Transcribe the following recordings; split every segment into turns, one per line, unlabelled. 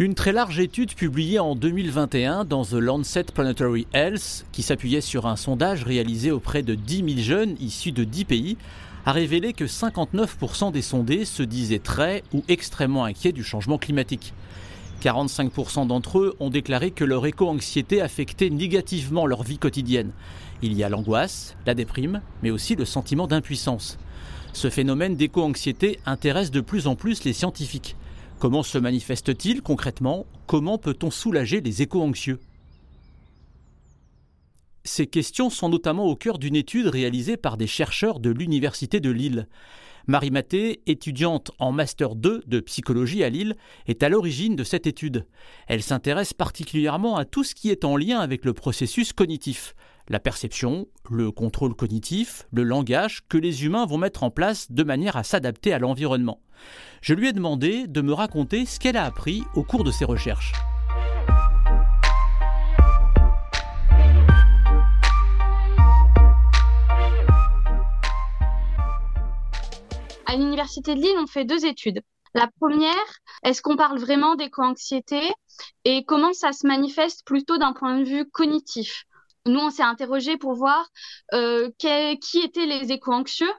Une très large étude publiée en 2021 dans The Lancet Planetary Health, qui s'appuyait sur un sondage réalisé auprès de 10 000 jeunes issus de 10 pays, a révélé que 59% des sondés se disaient très ou extrêmement inquiets du changement climatique. 45% d'entre eux ont déclaré que leur éco-anxiété affectait négativement leur vie quotidienne. Il y a l'angoisse, la déprime, mais aussi le sentiment d'impuissance. Ce phénomène d'éco-anxiété intéresse de plus en plus les scientifiques. Comment se manifeste-t-il concrètement? Comment peut-on soulager les éco-anxieux Ces questions sont notamment au cœur d'une étude réalisée par des chercheurs de l'Université de Lille. Marie Maté, étudiante en Master 2 de psychologie à Lille, est à l'origine de cette étude. Elle s'intéresse particulièrement à tout ce qui est en lien avec le processus cognitif, la perception, le contrôle cognitif, le langage que les humains vont mettre en place de manière à s'adapter à l'environnement. Je lui ai demandé de me raconter ce qu'elle a appris au cours de ses recherches.
À l'université de Lille, on fait deux études. La première, est-ce qu'on parle vraiment d'éco-anxiété? Et comment ça se manifeste plutôt d'un point de vue cognitif? Nous, on s'est interrogé pour voir euh, qui étaient les éco-anxieux.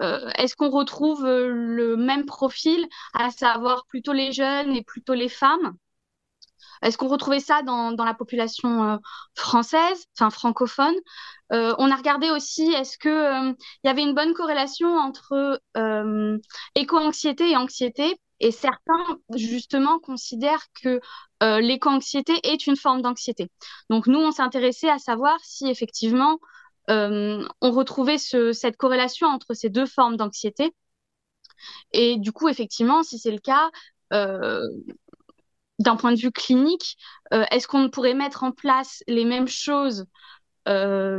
Euh, est-ce qu'on retrouve euh, le même profil, à savoir plutôt les jeunes et plutôt les femmes? Est-ce qu'on retrouvait ça dans, dans la population française, enfin francophone? On a regardé aussi, est-ce qu'il il y avait une bonne corrélation entre éco-anxiété et anxiété? Et certains, justement, considèrent que euh, l'éco-anxiété est une forme d'anxiété. Donc, nous, on s'est intéressé à savoir si effectivement euh, on retrouvait ce, cette corrélation entre ces deux formes d'anxiété. Et du coup, effectivement, si c'est le cas, euh, d'un point de vue clinique, est-ce qu'on pourrait mettre en place les mêmes choses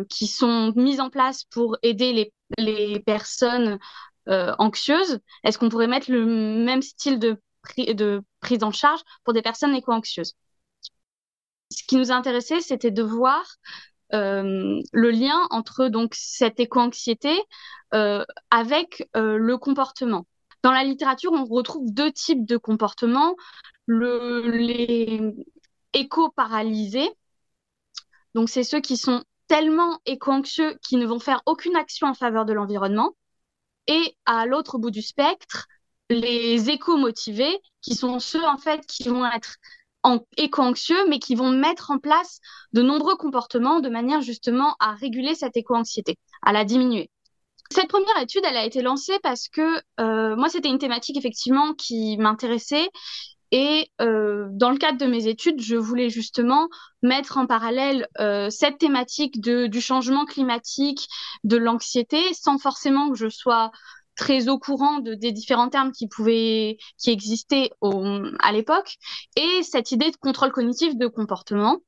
qui sont mises en place pour aider les, personnes anxieuses, est-ce qu'on pourrait mettre le même style de, prise en charge pour des personnes éco-anxieuses? Ce qui nous intéressait, c'était de voir euh, le lien entre donc cette éco-anxiété euh, avec le comportement. Dans la littérature, on retrouve deux types de comportements. Le, les éco-paralysés, donc c'est ceux qui sont tellement éco-anxieux qu'ils ne vont faire aucune action en faveur de l'environnement et à l'autre bout du spectre, les éco-motivés, qui sont ceux en fait qui vont être éco-anxieux, mais qui vont mettre en place de nombreux comportements de manière justement à réguler cette éco-anxiété, à la diminuer. Cette première étude, elle a été lancée parce que euh, moi, c'était une thématique effectivement qui m'intéressait et euh, dans le cadre de mes études, je voulais justement mettre en parallèle euh, cette thématique du changement climatique, de l'anxiété, sans forcément que je sois très au courant de, des différents termes qui pouvaient, qui existaient à l'époque, et cette idée de contrôle cognitif de comportement.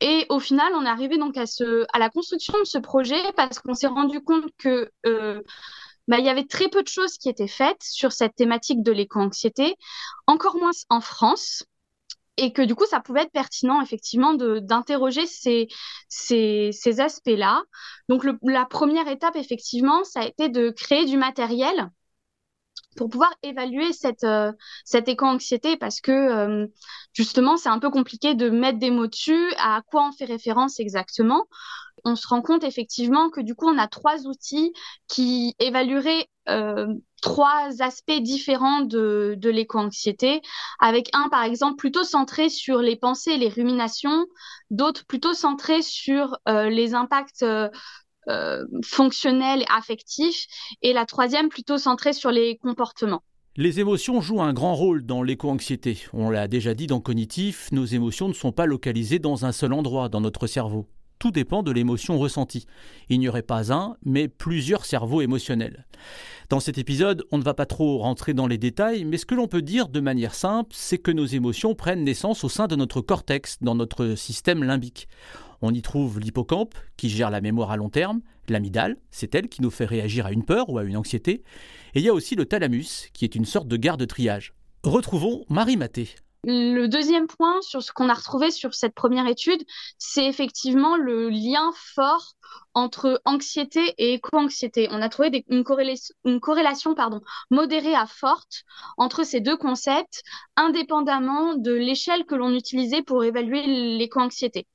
Et au final, on est arrivé donc à la construction de ce projet parce qu'on s'est rendu compte que euh, bah, il y avait très peu de choses qui étaient faites sur cette thématique de l'éco-anxiété, encore moins en France, et que du coup, ça pouvait être pertinent effectivement d'interroger ces, ces, ces aspects-là. Donc, la première étape, effectivement, ça a été de créer du matériel pour pouvoir évaluer cette, euh, cette éco-anxiété parce que euh, justement, c'est un peu compliqué de mettre des mots dessus, à quoi on fait référence exactement on se rend compte effectivement que du coup, on a trois outils qui évalueraient euh, trois aspects différents de, l'éco-anxiété, avec un, par exemple, plutôt centré sur les pensées et les ruminations, d'autres plutôt centrés sur euh, les impacts euh, fonctionnels et affectifs, et la troisième plutôt centrée sur les comportements.
Les émotions jouent un grand rôle dans l'éco-anxiété. On l'a déjà dit dans Cognitif, nos émotions ne sont pas localisées dans un seul endroit dans notre cerveau tout dépend de l'émotion ressentie. Il n'y aurait pas un, mais plusieurs cerveaux émotionnels. Dans cet épisode, on ne va pas trop rentrer dans les détails, mais ce que l'on peut dire de manière simple, c'est que nos émotions prennent naissance au sein de notre cortex, dans notre système limbique. On y trouve l'hippocampe, qui gère la mémoire à long terme, l'amygdale, c'est elle qui nous fait réagir à une peur ou à une anxiété, et il y a aussi le thalamus, qui est une sorte de garde-triage. Retrouvons Marie Maté.
Le deuxième point sur ce qu'on a retrouvé sur cette première étude, c'est effectivement le lien fort entre anxiété et éco-anxiété. On a trouvé une, corrélation, modérée à forte entre ces deux concepts, indépendamment de l'échelle que l'on utilisait pour évaluer l'éco-anxiété.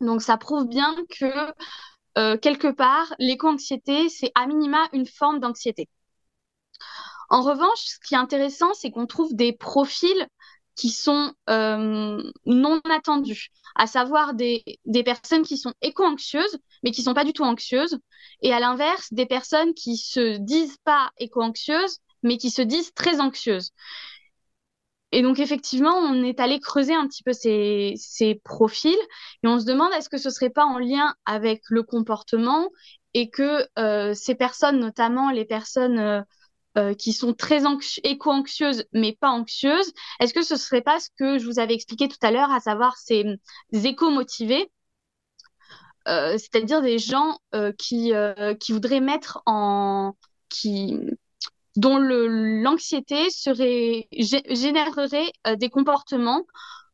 Donc ça prouve bien que euh, quelque part, l'éco-anxiété, c'est à minima une forme d'anxiété. En revanche, ce qui est intéressant, c'est qu'on trouve des profils qui sont euh, non attendus, à savoir des, des personnes qui sont éco-anxieuses, mais qui sont pas du tout anxieuses, et à l'inverse, des personnes qui se disent pas éco-anxieuses, mais qui se disent très anxieuses. Et donc, effectivement, on est allé creuser un petit peu ces, ces profils et on se demande est-ce que ce serait pas en lien avec le comportement et que euh, ces personnes, notamment les personnes euh, qui sont très éco-anxieuses mais pas anxieuses, est-ce que ce serait pas ce que je vous avais expliqué tout à l'heure, à savoir ces éco-motivés, euh, c'est-à-dire des gens euh, qui, qui voudraient mettre en... qui dont l'anxiété générerait des comportements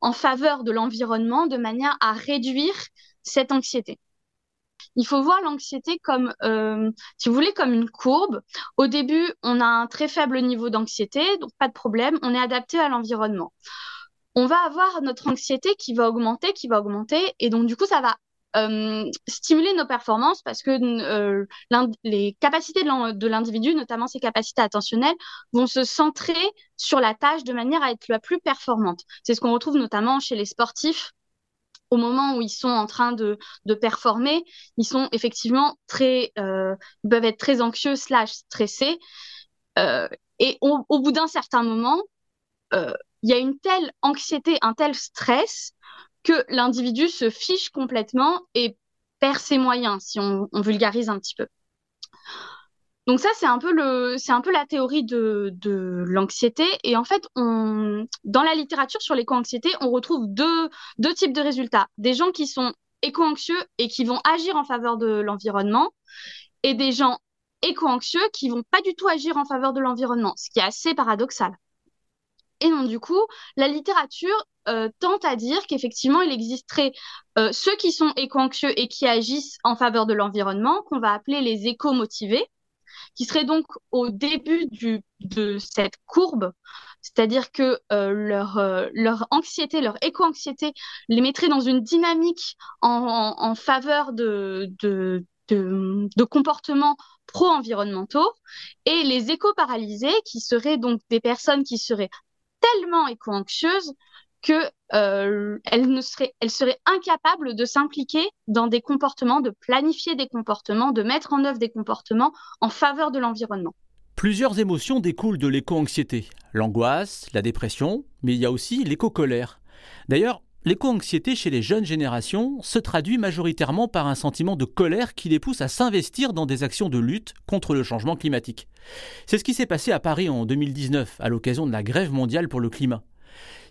en faveur de l'environnement de manière à réduire cette anxiété? Il faut voir l'anxiété comme, euh, comme une courbe. Au début, on a un très faible niveau d'anxiété, donc pas de problème, on est adapté à l'environnement. On va avoir notre anxiété qui va augmenter, qui va augmenter, et donc du coup, ça va euh, stimuler nos performances parce que euh, les capacités de l'individu, notamment ses capacités attentionnelles, vont se centrer sur la tâche de manière à être la plus performante. C'est ce qu'on retrouve notamment chez les sportifs au moment où ils sont en train de, performer, ils sont effectivement très, euh, ils peuvent être très anxieux slash stressés. Euh, et au, bout d'un certain moment, euh, il y a une telle anxiété, un tel stress que l'individu se fiche complètement et perd ses moyens, si on vulgarise un petit peu. Donc ça, c'est un peu le, c'est un peu la théorie de, de l'anxiété. Et en fait, on, dans la littérature sur l'éco-anxiété, on retrouve deux, deux types de résultats. Des gens qui sont éco-anxieux et qui vont agir en faveur de l'environnement, et des gens éco-anxieux qui vont pas du tout agir en faveur de l'environnement, ce qui est assez paradoxal. Et donc, du coup, la littérature euh, tente à dire qu'effectivement, il existerait euh, ceux qui sont éco-anxieux et qui agissent en faveur de l'environnement, qu'on va appeler les éco-motivés, qui serait donc au début de cette courbe, c'est-à-dire que euh, leur, euh, leur anxiété, leur éco-anxiété les mettrait dans une dynamique en, faveur de comportements pro-environnementaux, et les éco-paralysés, qui seraient donc des personnes qui seraient tellement éco-anxieuses qu'elle euh, serait incapable de s'impliquer dans des comportements, de planifier des comportements, de mettre en œuvre des comportements en faveur de l'environnement.
Plusieurs émotions découlent de l'éco-anxiété. L'angoisse, la dépression, mais il y a aussi l'éco-colère. D'ailleurs, l'éco-anxiété chez les jeunes générations se traduit majoritairement par un sentiment de colère qui les pousse à s'investir dans des actions de lutte contre le changement climatique. C'est ce qui s'est passé à Paris en 2019 à l'occasion de la grève mondiale pour le climat.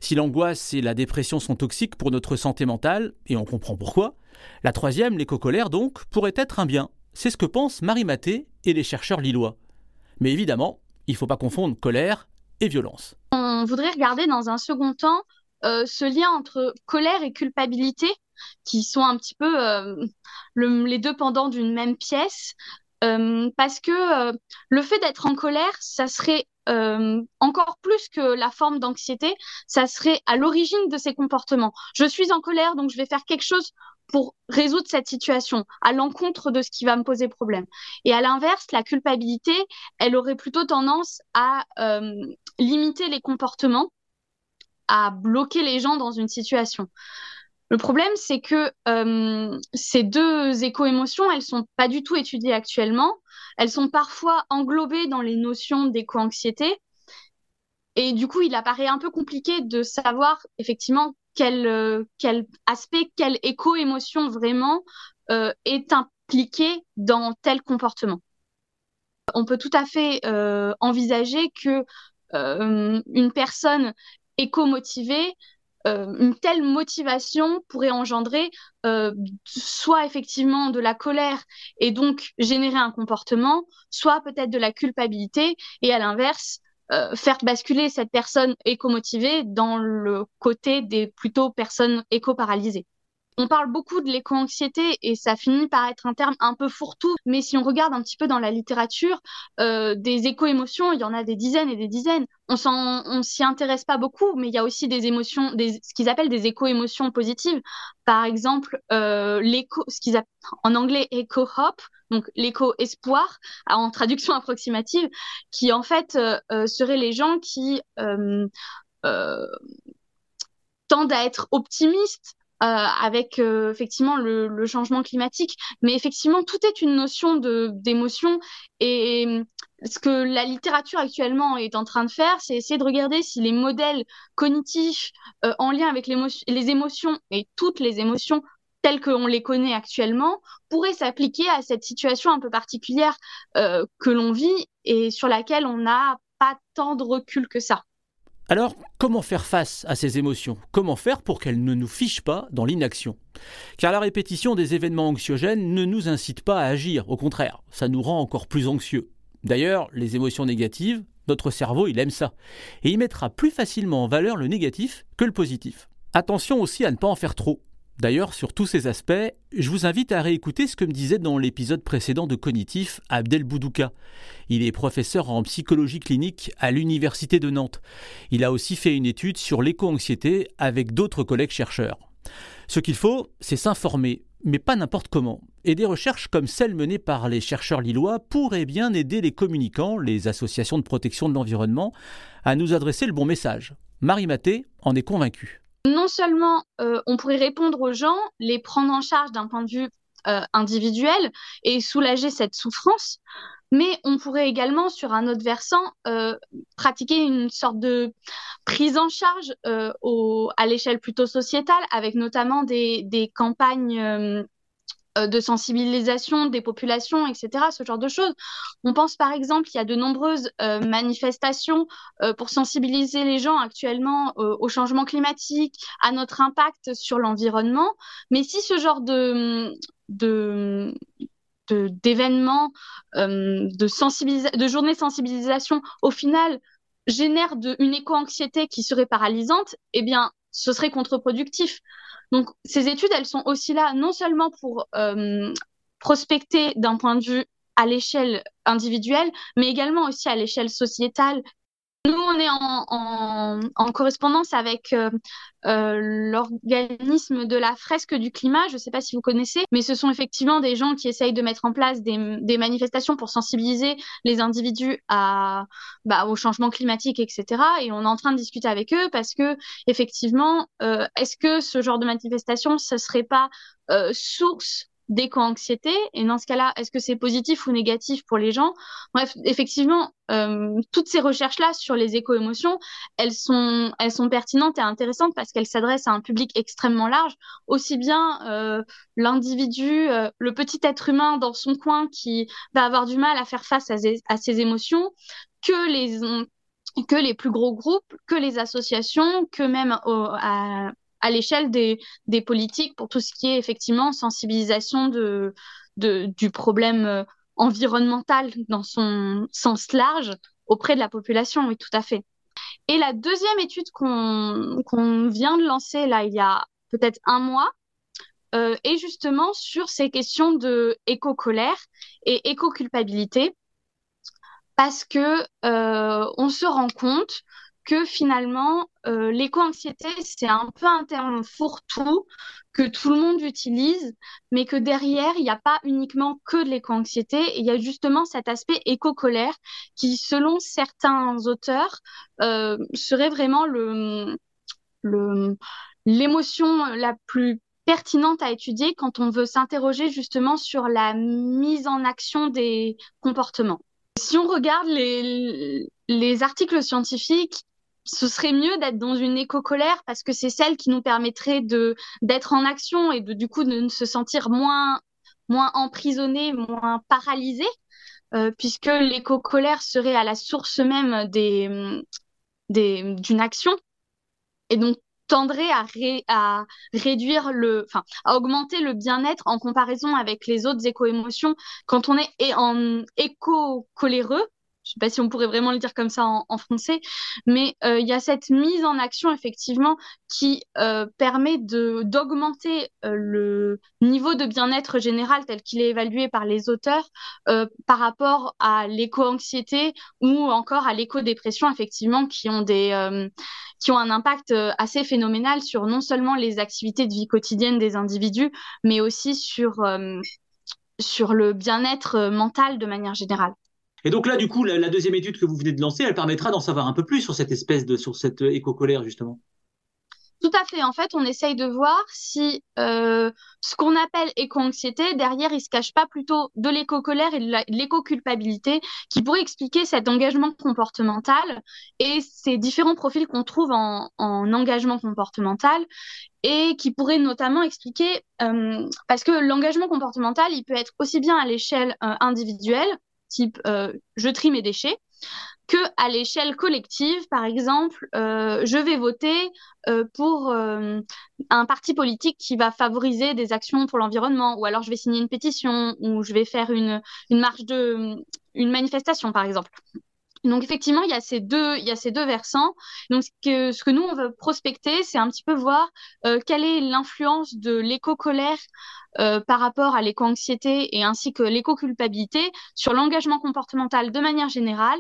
Si l'angoisse et la dépression sont toxiques pour notre santé mentale, et on comprend pourquoi, la troisième, l'éco-colère donc, pourrait être un bien. C'est ce que pensent Marie Maté et les chercheurs lillois. Mais évidemment, il ne faut pas confondre colère et violence.
On voudrait regarder dans un second temps euh, ce lien entre colère et culpabilité, qui sont un petit peu euh, les deux pendants d'une même pièce. Euh, parce que le fait d'être en colère, ça serait euh, encore plus que la forme d'anxiété, ça serait à l'origine de ces comportements. Je suis en colère, donc je vais faire quelque chose pour résoudre cette situation, à l'encontre de ce qui va me poser problème. Et à l'inverse, la culpabilité, elle aurait plutôt tendance à euh, limiter les comportements, à bloquer les gens dans une situation. Le problème, c'est que euh, ces deux éco-émotions, elles sont pas du tout étudiées actuellement. Elles sont parfois englobées dans les notions d'éco-anxiété. Et du coup, il apparaît un peu compliqué de savoir effectivement quel, euh, aspect, quelle éco-émotion vraiment euh, est impliquée dans tel comportement. On peut tout à fait euh, envisager que une personne éco-motivée euh, une telle motivation pourrait engendrer euh, soit effectivement de la colère et donc générer un comportement, soit peut-être de la culpabilité et à l'inverse euh, faire basculer cette personne éco-motivée dans le côté des plutôt personnes éco-paralysées. On parle beaucoup de l'éco-anxiété et ça finit par être un terme un peu fourre-tout, mais si on regarde un petit peu dans la littérature, euh, des éco-émotions, il y en a des dizaines et des dizaines. On on s'y intéresse pas beaucoup, mais il y a aussi des émotions, des, ce qu'ils appellent des éco-émotions positives. Par exemple, euh, en anglais éco-hop, donc l'éco-espoir, en traduction approximative, qui en fait euh, seraient les gens qui tendent à être optimistes, avec euh, effectivement le, le, changement climatique. Mais effectivement, tout est une notion d'émotion et ce que la littérature actuellement est en train de faire, c'est essayer de regarder si les modèles cognitifs euh, en lien avec les émotions et toutes les émotions telles qu'on les connaît actuellement pourraient s'appliquer à cette situation un peu particulière euh, que l'on vit et sur laquelle on n'a pas tant de recul que ça.
Alors, comment faire face à ces émotions? Comment faire pour qu'elles ne nous fichent pas dans l'inaction? Car la répétition des événements anxiogènes ne nous incite pas à agir, au contraire, ça nous rend encore plus anxieux. D'ailleurs, les émotions négatives, notre cerveau, il aime ça. Et il mettra plus facilement en valeur le négatif que le positif. Attention aussi à ne pas en faire trop. D'ailleurs, sur tous ces aspects, je vous invite à réécouter ce que me disait dans l'épisode précédent de Cognitif Abdel Boudouka. Il est professeur en psychologie clinique à l'Université de Nantes. Il a aussi fait une étude sur l'éco-anxiété avec d'autres collègues chercheurs. Ce qu'il faut, c'est s'informer, mais pas n'importe comment. Et des recherches comme celles menées par les chercheurs lillois pourraient bien aider les communicants, les associations de protection de l'environnement, à nous adresser le bon message. Marie Maté en est convaincue
non seulement euh, on pourrait répondre aux gens, les prendre en charge d'un point de vue euh, individuel et soulager cette souffrance, mais on pourrait également, sur un autre versant, euh, pratiquer une sorte de prise en charge à l'échelle plutôt sociétale, avec notamment des, campagnes de sensibilisation des populations, etc., ce genre de choses. On pense par exemple qu'il y a de nombreuses euh, manifestations euh, pour sensibiliser les gens actuellement au changement climatique, à notre impact sur l'environnement. Mais si ce genre de, de d'événements, de, sensibilisa de journées sensibilisation, au final, génère de, une éco-anxiété qui serait paralysante, eh bien, ce serait contre-productif. Donc, ces études, elles sont aussi là non seulement pour euh, prospecter d'un point de vue à l'échelle individuelle, mais également aussi à l'échelle sociétale nous, on est en, correspondance avec euh, euh, l'organisme de la fresque du climat. Je ne sais pas si vous connaissez, mais ce sont effectivement des gens qui essayent de mettre en place des, manifestations pour sensibiliser les individus à, bah, au changement climatique, etc. Et on est en train de discuter avec eux parce que, effectivement, euh, est-ce que ce genre de manifestation, ce serait pas source d'éco-anxiété Et dans ce cas-là, est-ce que c'est positif ou négatif pour les gens? Bref, effectivement, euh, toutes ces recherches-là sur les éco-émotions, elles sont, elles sont pertinentes et intéressantes parce qu'elles s'adressent à un public extrêmement large, aussi bien euh, l'individu, euh, le petit être humain dans son coin qui va avoir du mal à faire face à, à ses émotions, que les que les plus gros groupes, que les associations, que même au, à, à l'échelle des, politiques pour tout ce qui est effectivement sensibilisation du problème euh, environnemental dans son sens large auprès de la population, oui, tout à fait. Et la deuxième étude qu'on qu'on vient de lancer là, il y a peut-être un mois, euh, est justement sur ces questions de éco-colère et éco-culpabilité, parce que euh, on se rend compte que finalement, euh, l'éco-anxiété, c'est un peu un terme fourre-tout que tout le monde utilise, mais que derrière, il n'y a pas uniquement que de l'éco-anxiété, il y a justement cet aspect éco-colère qui, selon certains auteurs, euh, serait vraiment le, l'émotion la plus pertinente à étudier quand on veut s'interroger justement sur la mise en action des comportements. Si on regarde les, les articles scientifiques, ce serait mieux d'être dans une éco-colère parce que c'est celle qui nous permettrait de d'être en action et de du coup de se sentir moins moins emprisonné, moins paralysé, euh, puisque l'éco-colère serait à la source même des d'une action et donc tendrait à, à réduire le, enfin, à augmenter le bien-être en comparaison avec les autres éco-émotions. Quand on est en éco-coléreux, je sais pas si on pourrait vraiment le dire comme ça en, français, mais euh, il y a cette mise en action effectivement qui euh, permet de d'augmenter euh, le niveau de bien-être général tel qu'il est évalué par les auteurs par rapport à l'éco-anxiété ou encore à l'éco-dépression effectivement qui ont des qui ont un impact assez phénoménal sur non seulement les activités de vie quotidienne des individus, mais aussi sur sur le bien-être mental de manière générale.
Et donc là, du coup, la, deuxième étude que vous venez de lancer, elle permettra d'en savoir un peu plus sur cette espèce de, sur cette éco-colère, justement.
Tout à fait. En fait, on essaye de voir si euh, ce qu'on appelle éco-anxiété, derrière, il se cache pas plutôt de l'éco-colère et de l'éco-culpabilité qui pourrait expliquer cet engagement comportemental et ces différents profils qu'on trouve en, engagement comportemental et qui pourrait notamment expliquer, euh, parce que l'engagement comportemental, il peut être aussi bien à l'échelle euh, individuelle, type euh, je trie mes déchets, que à l'échelle collective, par exemple, euh, je vais voter euh, pour un parti politique qui va favoriser des actions pour l'environnement, ou alors je vais signer une pétition, ou je vais faire une, une marche de, une manifestation, par exemple. Donc effectivement, il y a ces deux, il y a ces deux versants. Donc ce que, ce que nous on veut prospecter, c'est un petit peu voir euh, quelle est l'influence de l'éco-colère euh, par rapport à l'éco-anxiété et ainsi que l'éco-culpabilité sur l'engagement comportemental de manière générale,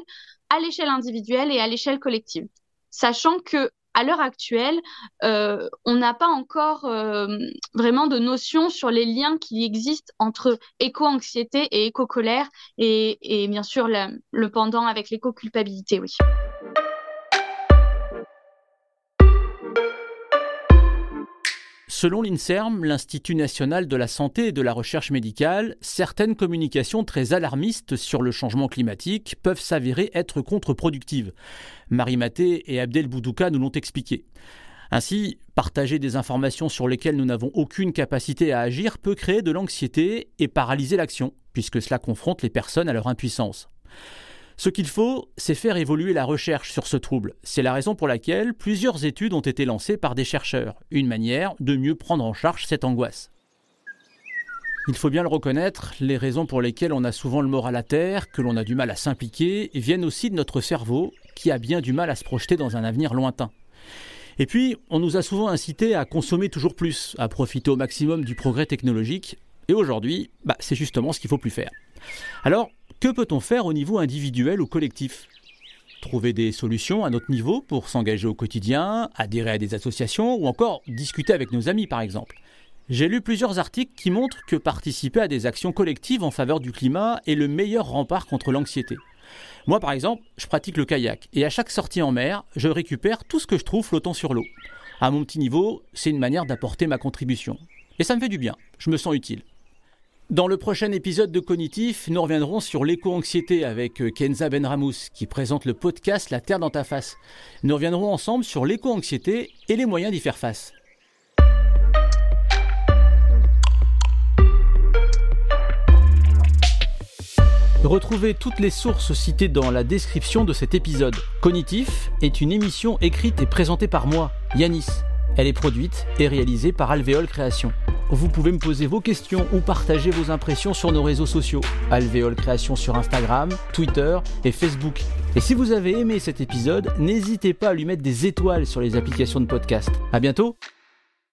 à l'échelle individuelle et à l'échelle collective. Sachant que à l'heure actuelle, euh, on n'a pas encore euh, vraiment de notion sur les liens qui existent entre éco-anxiété et éco-colère et, bien sûr le pendant avec l'éco-culpabilité, oui.
Selon l'INSERM, l'Institut national de la santé et de la recherche médicale, certaines communications très alarmistes sur le changement climatique peuvent s'avérer être contre-productives. Marie Maté et Abdel Boudouka nous l'ont expliqué. Ainsi, partager des informations sur lesquelles nous n'avons aucune capacité à agir peut créer de l'anxiété et paralyser l'action, puisque cela confronte les personnes à leur impuissance. Ce qu'il faut, c'est faire évoluer la recherche sur ce trouble. C'est la raison pour laquelle plusieurs études ont été lancées par des chercheurs, une manière de mieux prendre en charge cette angoisse. Il faut bien le reconnaître, les raisons pour lesquelles on a souvent le moral à terre, que l'on a du mal à s'impliquer, viennent aussi de notre cerveau, qui a bien du mal à se projeter dans un avenir lointain. Et puis, on nous a souvent incité à consommer toujours plus, à profiter au maximum du progrès technologique, et aujourd'hui, bah, c'est justement ce qu'il faut plus faire. Alors, que peut-on faire au niveau individuel ou collectif? Trouver des solutions à notre niveau pour s'engager au quotidien, adhérer à des associations ou encore discuter avec nos amis par exemple? J'ai lu plusieurs articles qui montrent que participer à des actions collectives en faveur du climat est le meilleur rempart contre l'anxiété. Moi par exemple, je pratique le kayak et à chaque sortie en mer, je récupère tout ce que je trouve flottant sur l'eau. À mon petit niveau, c'est une manière d'apporter ma contribution. Et ça me fait du bien, je me sens utile. Dans le prochain épisode de Cognitif, nous reviendrons sur l'éco-anxiété avec euh, Kenza Benramous qui présente le podcast La Terre dans ta face. Nous reviendrons ensemble sur l'éco-anxiété et les moyens d'y faire face. Retrouvez toutes les sources citées dans la description de cet épisode. Cognitif est une émission écrite et présentée par moi, Yanis. Elle est produite et réalisée par Alvéole Création. Vous pouvez me poser vos questions ou partager vos impressions sur nos réseaux sociaux, Alvéole Création sur Instagram, Twitter et Facebook. Et si vous avez aimé cet épisode, n'hésitez pas à lui mettre des étoiles sur les applications de podcast. À bientôt!